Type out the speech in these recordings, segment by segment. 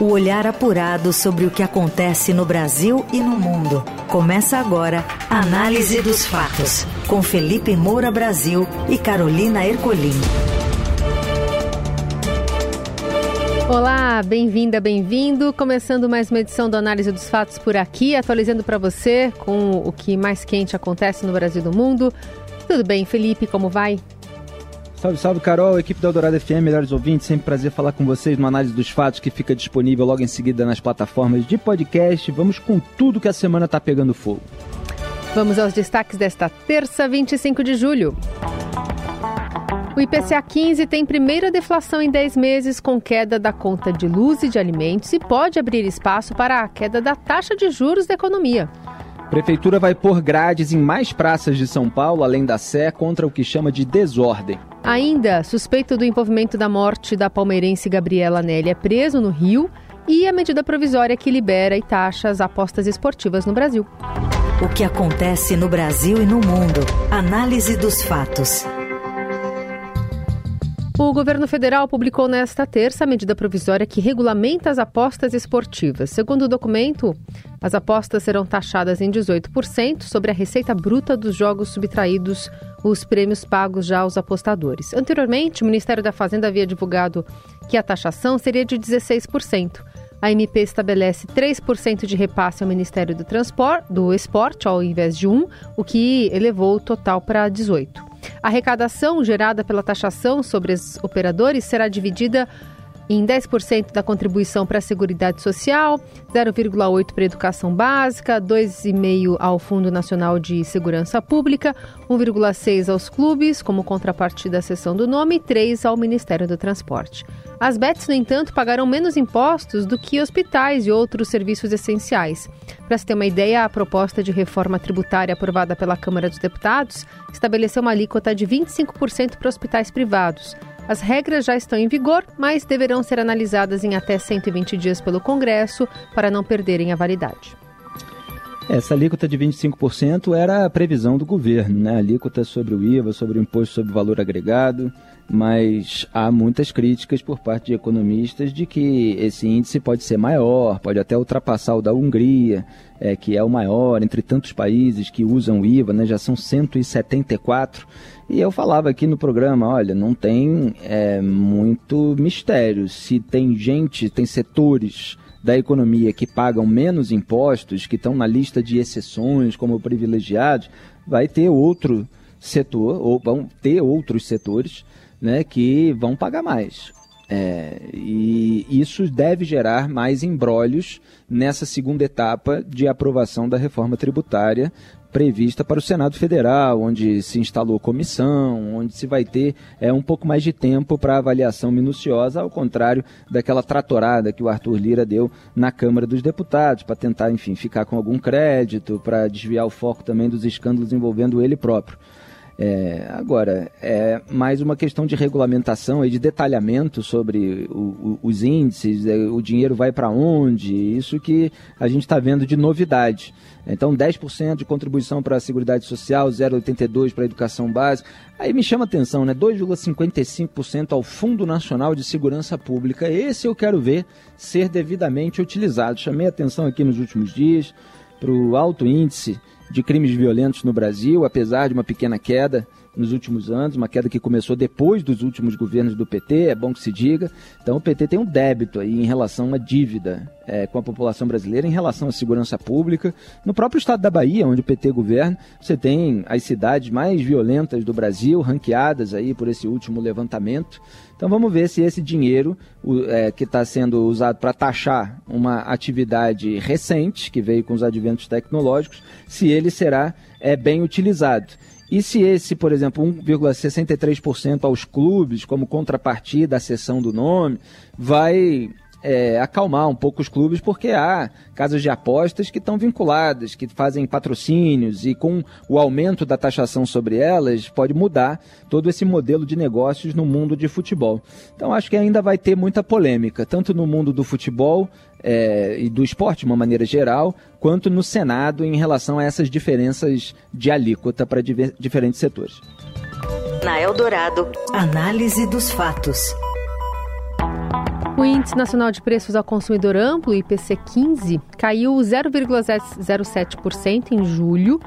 O olhar apurado sobre o que acontece no Brasil e no mundo. Começa agora Análise dos Fatos, com Felipe Moura Brasil e Carolina Ercolim. Olá, bem-vinda, bem-vindo. Começando mais uma edição do Análise dos Fatos por aqui, atualizando para você com o que mais quente acontece no Brasil e no mundo. Tudo bem, Felipe? Como vai? Salve, salve, Carol, equipe da Eldorado FM, melhores ouvintes, sempre prazer falar com vocês no Análise dos Fatos, que fica disponível logo em seguida nas plataformas de podcast. Vamos com tudo que a semana tá pegando fogo. Vamos aos destaques desta terça, 25 de julho. O IPCA 15 tem primeira deflação em 10 meses com queda da conta de luz e de alimentos e pode abrir espaço para a queda da taxa de juros da economia. Prefeitura vai pôr grades em mais praças de São Paulo, além da Sé, contra o que chama de desordem. Ainda, suspeito do envolvimento da morte da palmeirense Gabriela Nelly é preso no Rio e a medida provisória que libera e taxa as apostas esportivas no Brasil. O que acontece no Brasil e no mundo. Análise dos fatos. O governo federal publicou nesta terça a medida provisória que regulamenta as apostas esportivas. Segundo o documento, as apostas serão taxadas em 18% sobre a receita bruta dos jogos subtraídos, os prêmios pagos já aos apostadores. Anteriormente, o Ministério da Fazenda havia divulgado que a taxação seria de 16%. A MP estabelece 3% de repasse ao Ministério do Transporte, do Esporte, ao invés de 1%, o que elevou o total para 18%. A arrecadação gerada pela taxação sobre os operadores será dividida em 10% da contribuição para a Seguridade Social, 0,8% para a Educação Básica, 2,5% ao Fundo Nacional de Segurança Pública, 1,6% aos clubes, como contrapartida à cessão do nome, e 3% ao Ministério do Transporte. As BETs, no entanto, pagarão menos impostos do que hospitais e outros serviços essenciais. Para se ter uma ideia, a proposta de reforma tributária aprovada pela Câmara dos Deputados estabeleceu uma alíquota de 25% para hospitais privados. As regras já estão em vigor, mas deverão ser analisadas em até 120 dias pelo Congresso para não perderem a validade. Essa alíquota de 25% era a previsão do governo, né? Alíquota sobre o IVA, sobre o imposto sobre valor agregado, mas há muitas críticas por parte de economistas de que esse índice pode ser maior, pode até ultrapassar o da Hungria, é, que é o maior entre tantos países que usam o IVA, né? Já são 174. E eu falava aqui no programa, olha, não tem é, muito mistério. Se tem gente, tem setores da economia que pagam menos impostos, que estão na lista de exceções como privilegiados, vai ter outro setor, ou vão ter outros setores né, que vão pagar mais. É, e isso deve gerar mais embrólios nessa segunda etapa de aprovação da reforma tributária prevista para o Senado Federal, onde se instalou comissão, onde se vai ter é, um pouco mais de tempo para avaliação minuciosa, ao contrário daquela tratorada que o Arthur Lira deu na Câmara dos Deputados, para tentar, enfim, ficar com algum crédito, para desviar o foco também dos escândalos envolvendo ele próprio. É, agora, é mais uma questão de regulamentação e de detalhamento sobre o, o, os índices, é, o dinheiro vai para onde, isso que a gente está vendo de novidade. Então, 10% de contribuição para a Seguridade Social, 0,82% para a educação básica. Aí me chama atenção, né? 2,55% ao Fundo Nacional de Segurança Pública. Esse eu quero ver ser devidamente utilizado. Chamei a atenção aqui nos últimos dias para o alto índice de crimes violentos no Brasil, apesar de uma pequena queda nos últimos anos, uma queda que começou depois dos últimos governos do PT, é bom que se diga. Então o PT tem um débito aí em relação a uma dívida é, com a população brasileira, em relação à segurança pública. No próprio estado da Bahia, onde o PT governa, você tem as cidades mais violentas do Brasil, ranqueadas aí por esse último levantamento. Então vamos ver se esse dinheiro é, que está sendo usado para taxar uma atividade recente, que veio com os adventos tecnológicos, se ele será é, bem utilizado. E se esse, por exemplo, 1,63% aos clubes, como contrapartida à cessão do nome, vai é, acalmar um pouco os clubes, porque há casas de apostas que estão vinculadas, que fazem patrocínios, e com o aumento da taxação sobre elas, pode mudar todo esse modelo de negócios no mundo de futebol. Então acho que ainda vai ter muita polêmica, tanto no mundo do futebol é, e do esporte de uma maneira geral, quanto no Senado em relação a essas diferenças de alíquota para diferentes setores. Na Eldorado, análise dos fatos. O Índice Nacional de Preços ao Consumidor Amplo, IPC 15, caiu 0,07% em julho,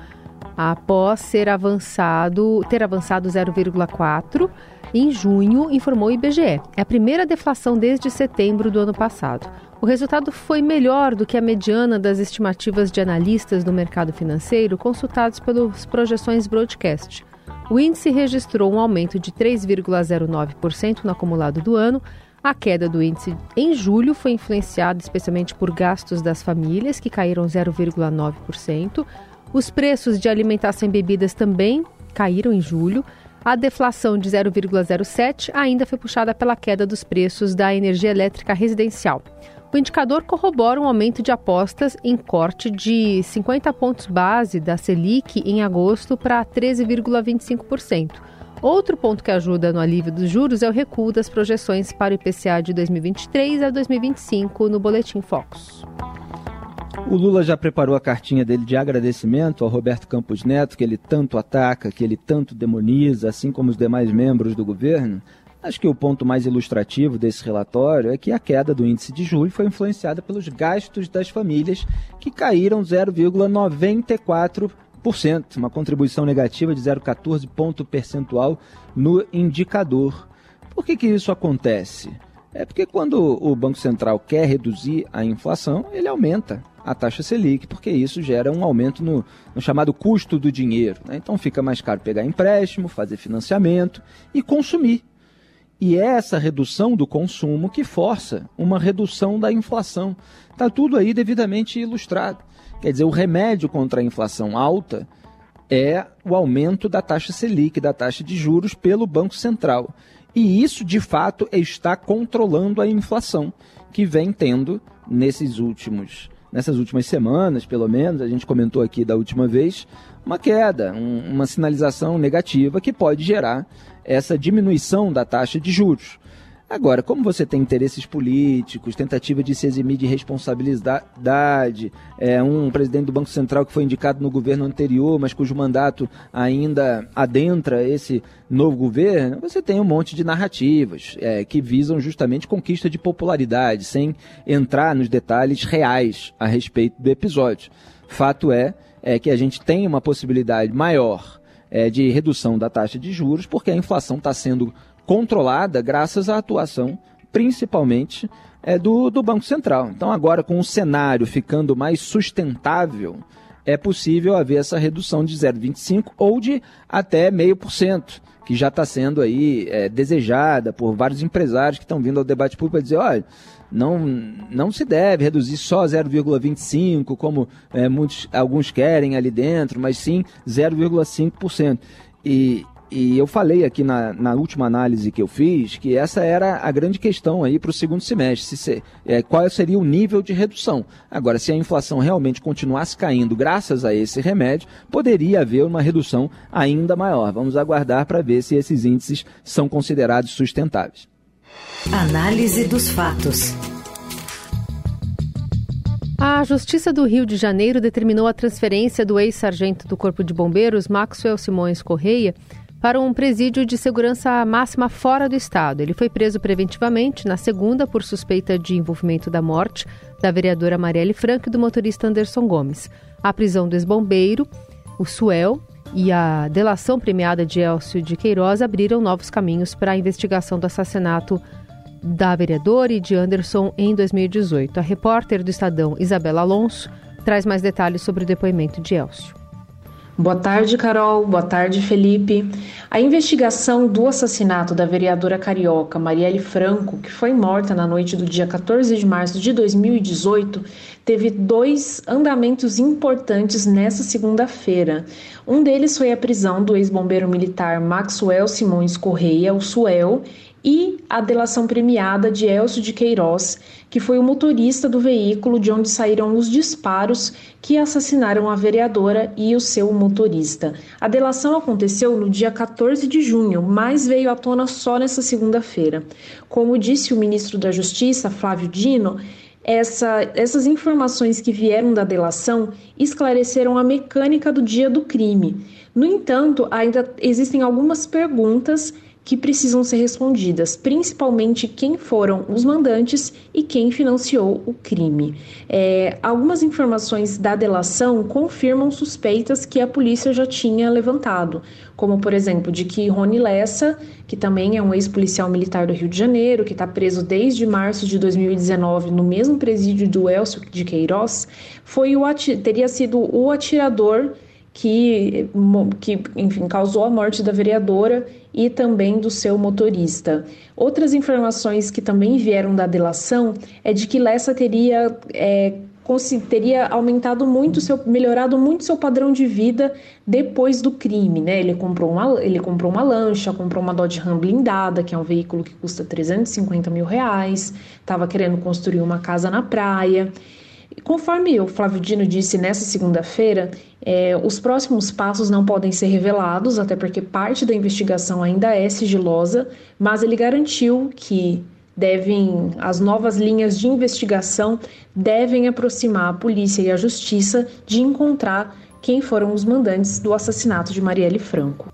após ser avançado, ter avançado 0,4% em junho, informou o IBGE. É a primeira deflação desde setembro do ano passado. O resultado foi melhor do que a mediana das estimativas de analistas do mercado financeiro consultados pelas projeções broadcast. O índice registrou um aumento de 3,09% no acumulado do ano. A queda do índice em julho foi influenciada especialmente por gastos das famílias, que caíram 0,9%. Os preços de alimentação e bebidas também caíram em julho. A deflação de 0,07 ainda foi puxada pela queda dos preços da energia elétrica residencial. O indicador corrobora um aumento de apostas em corte de 50 pontos base da Selic em agosto para 13,25%. Outro ponto que ajuda no alívio dos juros é o recuo das projeções para o IPCA de 2023 a 2025 no Boletim Focus. O Lula já preparou a cartinha dele de agradecimento ao Roberto Campos Neto, que ele tanto ataca, que ele tanto demoniza, assim como os demais membros do governo. Acho que o ponto mais ilustrativo desse relatório é que a queda do índice de julho foi influenciada pelos gastos das famílias, que caíram 0,94%, uma contribuição negativa de 0,14 ponto percentual no indicador. Por que, que isso acontece? É porque quando o Banco Central quer reduzir a inflação, ele aumenta a taxa Selic, porque isso gera um aumento no, no chamado custo do dinheiro. Né? Então fica mais caro pegar empréstimo, fazer financiamento e consumir. E é essa redução do consumo que força uma redução da inflação. Está tudo aí devidamente ilustrado. Quer dizer, o remédio contra a inflação alta é o aumento da taxa Selic, da taxa de juros, pelo Banco Central. E isso, de fato, está controlando a inflação que vem tendo nesses últimos nessas últimas semanas, pelo menos, a gente comentou aqui da última vez, uma queda, um, uma sinalização negativa que pode gerar essa diminuição da taxa de juros. Agora, como você tem interesses políticos, tentativa de se eximir de responsabilidade, é, um presidente do Banco Central que foi indicado no governo anterior, mas cujo mandato ainda adentra esse novo governo, você tem um monte de narrativas é, que visam justamente conquista de popularidade, sem entrar nos detalhes reais a respeito do episódio. Fato é, é que a gente tem uma possibilidade maior é, de redução da taxa de juros, porque a inflação está sendo controlada graças à atuação, principalmente, é, do, do Banco Central. Então, agora, com o cenário ficando mais sustentável, é possível haver essa redução de 0,25 ou de até meio por cento, que já está sendo aí é, desejada por vários empresários que estão vindo ao debate público para dizer, olha, não, não se deve reduzir só 0,25, como é, muitos, alguns querem ali dentro, mas sim 0,5%. E, e eu falei aqui na, na, última análise que eu fiz que essa era a grande questão aí para o segundo semestre. Se, é, qual seria o nível de redução? Agora, se a inflação realmente continuasse caindo graças a esse remédio, poderia haver uma redução ainda maior. Vamos aguardar para ver se esses índices são considerados sustentáveis. Análise dos fatos. A Justiça do Rio de Janeiro determinou a transferência do ex-sargento do Corpo de Bombeiros, Maxwell Simões Correia, para um presídio de segurança máxima fora do estado. Ele foi preso preventivamente na segunda por suspeita de envolvimento da morte da vereadora Marielle Franco e do motorista Anderson Gomes. A prisão do ex-bombeiro, o Suel e a delação premiada de Elcio de Queiroz abriram novos caminhos para a investigação do assassinato da vereadora e de Anderson em 2018. A repórter do Estadão, Isabela Alonso, traz mais detalhes sobre o depoimento de Elcio. Boa tarde, Carol. Boa tarde, Felipe. A investigação do assassinato da vereadora carioca Marielle Franco, que foi morta na noite do dia 14 de março de 2018, teve dois andamentos importantes nessa segunda-feira. Um deles foi a prisão do ex-bombeiro militar Maxwell Simões Correia, o Suel, e a delação premiada de Elcio de Queiroz, que foi o motorista do veículo de onde saíram os disparos que assassinaram a vereadora e o seu motorista. A delação aconteceu no dia 14 de junho, mas veio à tona só nessa segunda-feira. Como disse o ministro da Justiça, Flávio Dino, essa, essas informações que vieram da delação esclareceram a mecânica do dia do crime. No entanto, ainda existem algumas perguntas que precisam ser respondidas, principalmente quem foram os mandantes e quem financiou o crime. É, algumas informações da delação confirmam suspeitas que a polícia já tinha levantado, como por exemplo de que Rony Lessa, que também é um ex-policial militar do Rio de Janeiro, que está preso desde março de 2019 no mesmo presídio do Elcio de Queiroz, foi o teria sido o atirador que, que enfim, causou a morte da vereadora e também do seu motorista. Outras informações que também vieram da delação é de que Lessa teria é, teria aumentado muito seu, melhorado muito seu padrão de vida depois do crime, né? Ele comprou uma, ele comprou uma lancha, comprou uma Dodge Ram blindada, que é um veículo que custa 350 mil reais, estava querendo construir uma casa na praia. Conforme o Flávio Dino disse nessa segunda-feira, é, os próximos passos não podem ser revelados, até porque parte da investigação ainda é sigilosa, mas ele garantiu que devem as novas linhas de investigação devem aproximar a polícia e a justiça de encontrar quem foram os mandantes do assassinato de Marielle Franco.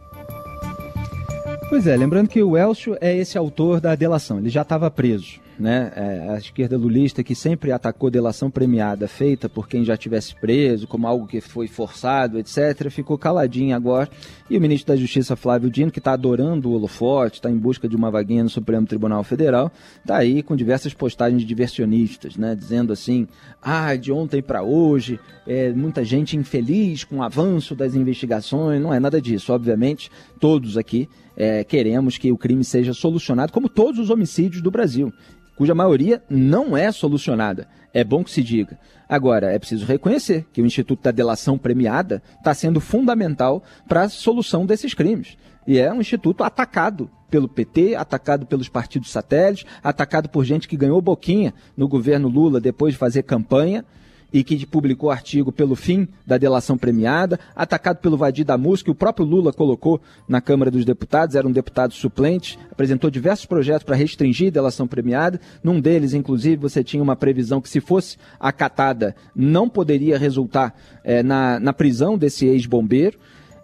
Pois é, lembrando que o Elcio é esse autor da delação, ele já estava preso né? É, a esquerda lulista que sempre atacou delação premiada feita por quem já tivesse preso, como algo que foi forçado, etc., ficou caladinho agora. E o ministro da Justiça, Flávio Dino, que está adorando o holofote, está em busca de uma vaguinha no Supremo Tribunal Federal, está aí com diversas postagens diversionistas, né? Dizendo assim: ah, de ontem para hoje, é, muita gente infeliz com o avanço das investigações. Não é nada disso, obviamente, todos aqui. É, queremos que o crime seja solucionado, como todos os homicídios do Brasil cuja maioria não é solucionada. É bom que se diga. Agora, é preciso reconhecer que o Instituto da Delação Premiada está sendo fundamental para a solução desses crimes. E é um instituto atacado pelo PT, atacado pelos partidos satélites, atacado por gente que ganhou boquinha no governo Lula depois de fazer campanha e que publicou artigo pelo fim da delação premiada, atacado pelo Vadir da Música, que o próprio Lula colocou na Câmara dos Deputados, era um deputado suplente, apresentou diversos projetos para restringir a delação premiada. Num deles, inclusive, você tinha uma previsão que, se fosse acatada, não poderia resultar é, na, na prisão desse ex-bombeiro.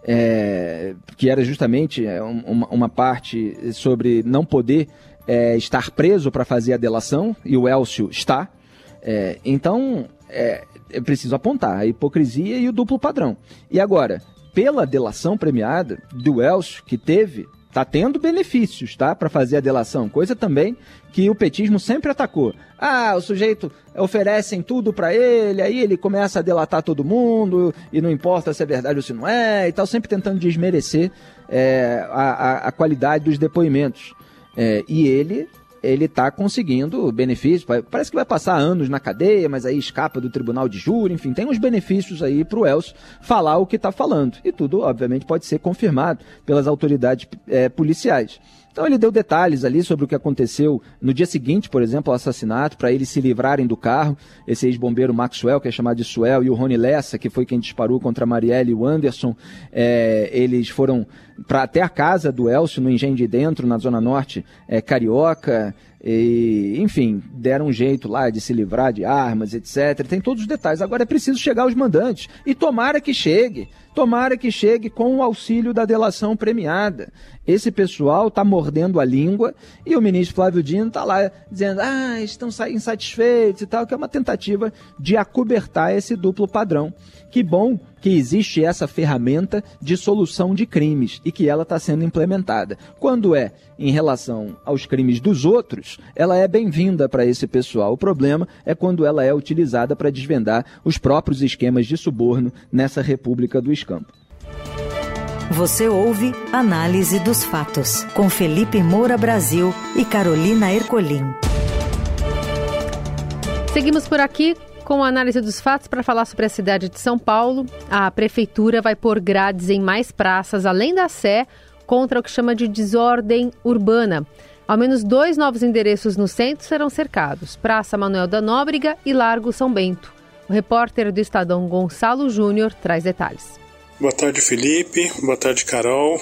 É, que era justamente é, uma, uma, parte sobre não poder é, estar preso para fazer a delação, e o Elcio está. É, então, é, é preciso apontar a hipocrisia e o duplo padrão. E agora, pela delação premiada do Elcio, que teve, está tendo benefícios, tá? Para fazer a delação. Coisa também que o petismo sempre atacou. Ah, o sujeito oferecem tudo para ele, aí ele começa a delatar todo mundo, e não importa se é verdade ou se não é, e tal, sempre tentando desmerecer é, a, a, a, qualidade dos depoimentos. É, e ele ele está conseguindo benefícios. Parece que vai passar anos na cadeia, mas aí escapa do tribunal de júri, enfim, tem uns benefícios aí para o Elcio falar o que está falando. E tudo, obviamente, pode ser confirmado pelas autoridades é, policiais. Então ele deu detalhes ali sobre o que aconteceu no dia seguinte, por exemplo, ao assassinato, para eles se livrarem do carro. Esse ex-bombeiro Maxwell, que é chamado de Suel, e o Rony Lessa, que foi quem disparou contra a Marielle e o Anderson, é, eles foram para até a casa do Elcio, no Engenho de Dentro, na Zona Norte é, Carioca. E, enfim, deram um jeito lá de se livrar de armas, etc. Tem todos os detalhes. Agora é preciso chegar aos mandantes. E tomara que chegue. Tomara que chegue com o auxílio da delação premiada. Esse pessoal está mordendo a língua e o ministro Flávio Dino está lá dizendo, ah, estão insatisfeitos e tal, que é uma tentativa de acobertar esse duplo padrão. Que bom que existe essa ferramenta de solução de crimes e que ela está sendo implementada. Quando é em relação aos crimes dos outros, ela é bem-vinda para esse pessoal. O problema é quando ela é utilizada para desvendar os próprios esquemas de suborno nessa República do Escampo. Você ouve Análise dos Fatos, com Felipe Moura Brasil e Carolina Ercolim. Seguimos por aqui com a análise dos fatos para falar sobre a cidade de São Paulo. A prefeitura vai pôr grades em mais praças, além da Sé, contra o que chama de desordem urbana. Ao menos dois novos endereços no centro serão cercados: Praça Manuel da Nóbrega e Largo São Bento. O repórter do Estadão Gonçalo Júnior traz detalhes. Boa tarde, Felipe. Boa tarde, Carol.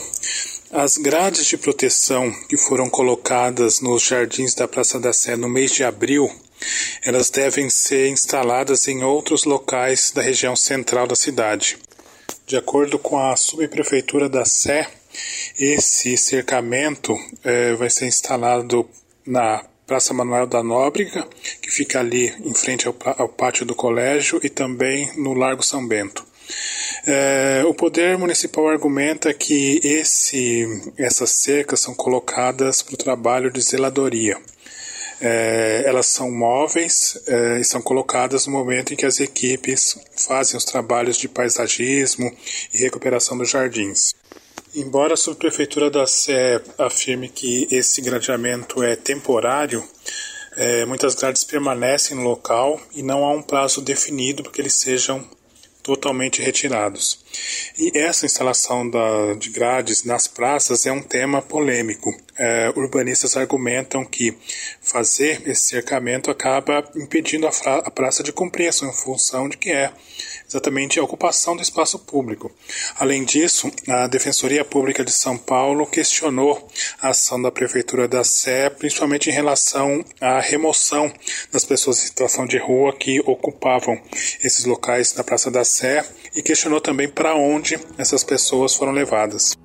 As grades de proteção que foram colocadas nos jardins da Praça da Sé no mês de abril elas devem ser instaladas em outros locais da região central da cidade. De acordo com a subprefeitura da Sé, Esse cercamento é, vai ser instalado na Praça Manuel da Nóbrega, que fica ali em frente ao, ao pátio do colégio, e também no Largo São Bento. É, o poder municipal argumenta que esse, essas cercas são colocadas para o trabalho de zeladoria. É, elas são móveis é, e são colocadas no momento em que as equipes fazem os trabalhos de paisagismo e recuperação dos jardins. Embora a subprefeitura da Sé afirme que esse gradeamento é temporário, é, muitas grades permanecem no local e não há um prazo definido para que eles sejam totalmente retirados. E essa instalação da, de grades nas praças é um tema polêmico. É, urbanistas argumentam que fazer esse cercamento acaba impedindo a, a praça de cumprir a sua função de que é exatamente a ocupação do espaço público. Além disso, a Defensoria Pública de São Paulo questionou a ação da Prefeitura da Sé, principalmente em relação à remoção das pessoas em situação de rua que ocupavam esses locais na Praça da Sé e questionou também para onde essas pessoas foram levadas.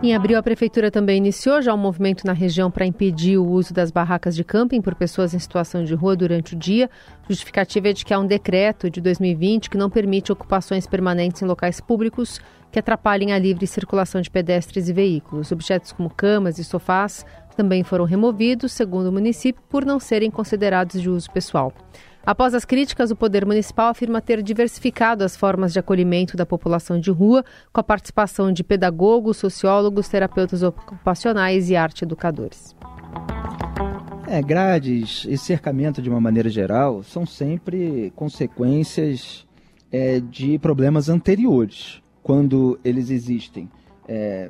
Em abril, a Prefeitura também iniciou já um movimento na região para impedir o uso das barracas de camping por pessoas em situação de rua durante o dia. Justificativa é de que há um decreto de 2020 que não permite ocupações permanentes em locais públicos que atrapalhem a livre circulação de pedestres e veículos. Objetos como camas e sofás também foram removidos, segundo o município, por não serem considerados de uso pessoal. Após as críticas, o Poder Municipal afirma ter diversificado as formas de acolhimento da população de rua, com a participação de pedagogos, sociólogos, terapeutas ocupacionais e arte educadores. É, grades e cercamento de uma maneira geral são sempre consequências é, de problemas anteriores, quando eles existem. É,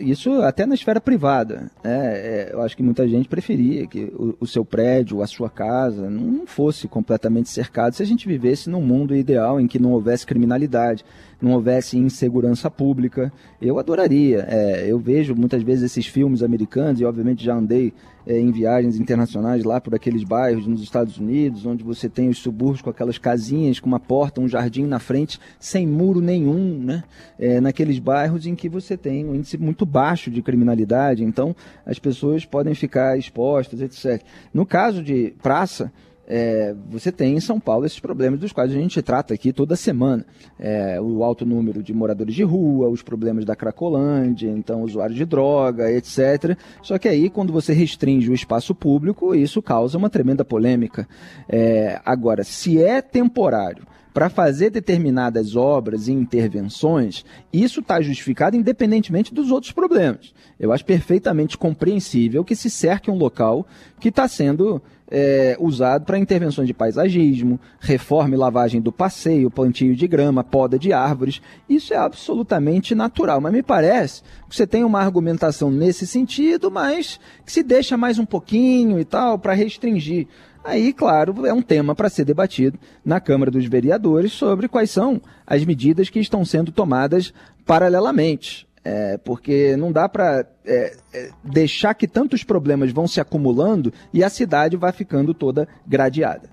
isso até na esfera privada. Né? É, eu acho que muita gente preferia que o, o, seu prédio, a sua casa, não fosse completamente cercado se a gente vivesse num mundo ideal em que não houvesse criminalidade, não houvesse insegurança pública. Eu adoraria. É, eu vejo muitas vezes esses filmes americanos e, obviamente, já andei é, em viagens internacionais lá por aqueles bairros nos Estados Unidos, onde você tem os subúrbios com aquelas casinhas, com uma porta, um jardim na frente, sem muro nenhum, né? É, naqueles bairros em que você tem um índice muito baixo de criminalidade, então as pessoas podem ficar expostas, etc. No caso de praça, é, você tem em São Paulo esses problemas dos quais a gente trata aqui toda semana. É, o alto número de moradores de rua, os problemas da Cracolândia, então usuários de droga, etc. Só que aí, quando você restringe o espaço público, isso causa uma tremenda polêmica. É, agora, se é temporário, para fazer determinadas obras e intervenções, isso está justificado independentemente dos outros problemas. Eu acho perfeitamente compreensível que se cerque um local que está sendo é, usado para intervenções de paisagismo, reforma e lavagem do passeio, plantio de grama, poda de árvores. Isso é absolutamente natural. Mas me parece que você tem uma argumentação nesse sentido, mas que se deixa mais um pouquinho e tal para restringir. Aí, claro, é um tema para ser debatido na Câmara dos Vereadores sobre quais são as medidas que estão sendo tomadas paralelamente. É, porque não dá para é, é, deixar que tantos problemas vão se acumulando e a cidade vai ficando toda gradeada.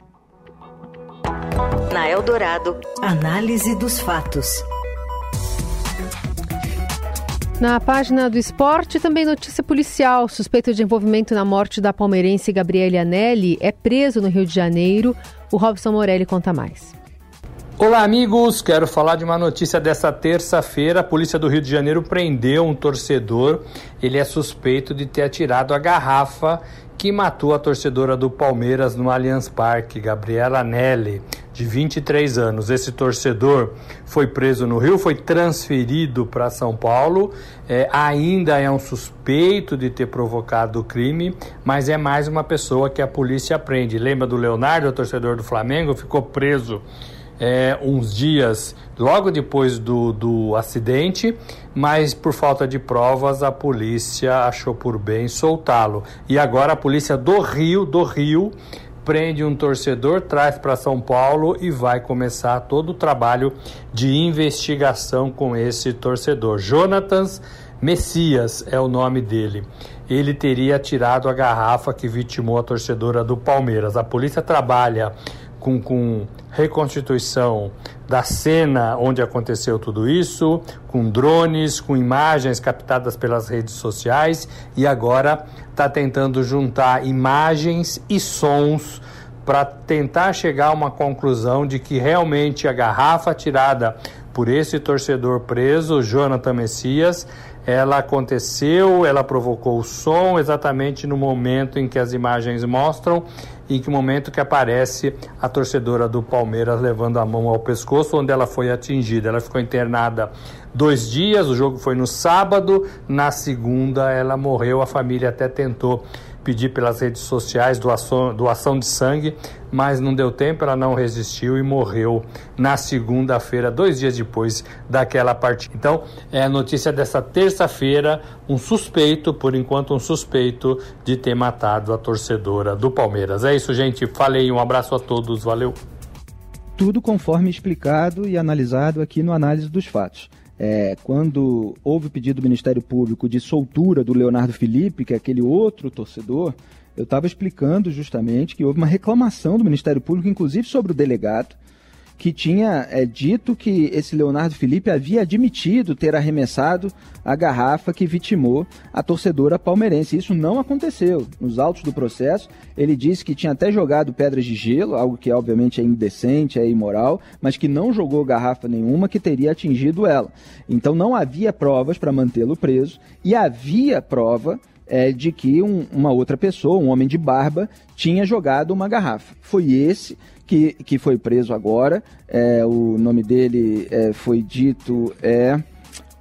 Na Eldorado, análise dos fatos. Na página do esporte, também notícia policial. Suspeito de envolvimento na morte da palmeirense Gabriele Anelli é preso no Rio de Janeiro. O Robson Morelli conta mais. Olá, amigos! Quero falar de uma notícia dessa terça-feira. A polícia do Rio de Janeiro prendeu um torcedor. Ele é suspeito de ter atirado a garrafa que matou a torcedora do Palmeiras no Allianz Parque, Gabriela Nelly, de 23 anos. Esse torcedor foi preso no Rio, foi transferido para São Paulo. É, ainda é um suspeito de ter provocado o crime, mas é mais uma pessoa que a polícia prende. Lembra do Leonardo, torcedor do Flamengo? Ficou preso é, uns dias logo depois do, do acidente, mas por falta de provas a polícia achou por bem soltá-lo. E agora a polícia do Rio, do Rio, prende um torcedor, traz para São Paulo e vai começar todo o trabalho de investigação com esse torcedor. Jonatas Messias é o nome dele. Ele teria tirado a garrafa que vitimou a torcedora do Palmeiras. A polícia trabalha com, com reconstituição da cena onde aconteceu tudo isso, com drones, com imagens captadas pelas redes sociais e agora está tentando juntar imagens e sons para tentar chegar a uma conclusão de que realmente a garrafa tirada por esse torcedor preso, Jonathan Messias, ela aconteceu, ela provocou o som exatamente no momento em que as imagens mostram em que momento que aparece a torcedora do Palmeiras levando a mão ao pescoço, onde ela foi atingida. Ela ficou internada dois dias, o jogo foi no sábado, na segunda ela morreu, a família até tentou pedir pelas redes sociais doação, doação de sangue, mas não deu tempo, ela não resistiu e morreu na segunda-feira, dois dias depois daquela partida. Então, é a notícia dessa terça-feira: um suspeito, por enquanto, um suspeito de ter matado a torcedora do Palmeiras. É isso, gente. Falei, um abraço a todos, valeu. Tudo conforme explicado e analisado aqui no Análise dos Fatos é, quando houve o pedido do Ministério Público de soltura do Leonardo Felipe, que é aquele outro torcedor, eu estava explicando justamente que houve uma reclamação do Ministério Público, inclusive sobre o delegado, que tinha é, dito que esse Leonardo Felipe havia admitido ter arremessado a garrafa que vitimou a torcedora palmeirense. Isso não aconteceu. Nos autos do processo, ele disse que tinha até jogado pedras de gelo, algo que obviamente é indecente, é imoral, mas que não jogou garrafa nenhuma que teria atingido ela. Então não havia provas para mantê-lo preso e havia prova é, de que um, uma outra pessoa, um homem de barba, tinha jogado uma garrafa. Foi esse que, que foi preso agora. É, o nome dele é, foi dito é.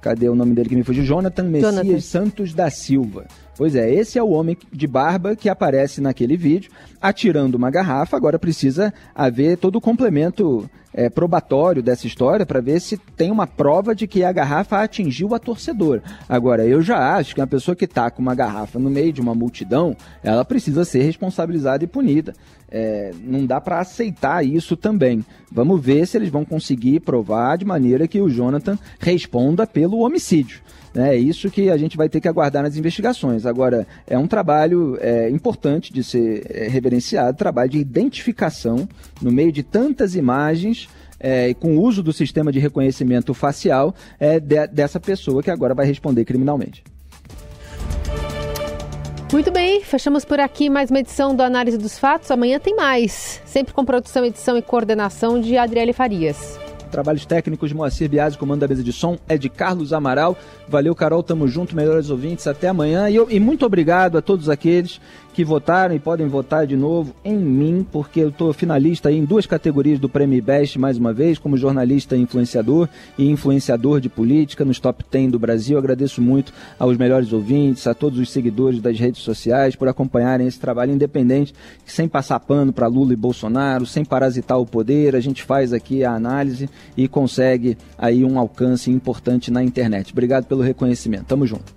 Cadê o nome dele que me fugiu? Jonathan Messias Jonathan. Santos da Silva. Pois é, esse é o homem de barba que aparece naquele vídeo, atirando uma garrafa. Agora precisa haver todo o complemento é, probatório dessa história para ver se tem uma prova de que a garrafa atingiu a torcedora. Agora, eu já acho que uma pessoa que está com uma garrafa no meio de uma multidão, ela precisa ser responsabilizada e punida. É, não dá para aceitar isso também. Vamos ver se eles vão conseguir provar de maneira que o Jonathan responda pelo homicídio. É isso que a gente vai ter que aguardar nas investigações. Agora, é um trabalho é, importante de ser é, reverenciado, trabalho de identificação no meio de tantas imagens. É, com o uso do sistema de reconhecimento facial é, de, dessa pessoa que agora vai responder criminalmente. Muito bem, fechamos por aqui mais uma edição do Análise dos Fatos. Amanhã tem mais, sempre com produção, edição e coordenação de Adriele Farias. Trabalhos técnicos de Moacir Biasi, comando da mesa de som é de Carlos Amaral. Valeu, Carol, tamo junto, melhores ouvintes, até amanhã. E, eu, e muito obrigado a todos aqueles que votaram e podem votar de novo em mim, porque eu estou finalista em duas categorias do Prêmio Best mais uma vez, como jornalista influenciador e influenciador de política nos top 10 do Brasil. agradeço muito aos melhores ouvintes, a todos os seguidores das redes sociais por acompanharem esse trabalho independente, sem passar pano para Lula e Bolsonaro, sem parasitar o poder. A gente faz aqui a análise e consegue aí um alcance importante na internet. Obrigado pelo reconhecimento. Tamo junto.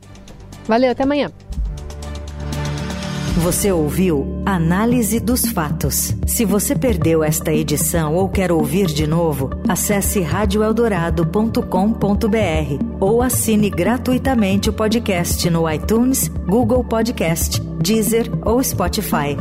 Valeu, até amanhã. Você ouviu Análise dos Fatos. Se você perdeu esta edição ou quer ouvir de novo, acesse radioeldorado.com.br ou assine gratuitamente o podcast no iTunes, Google Podcast, Deezer ou Spotify.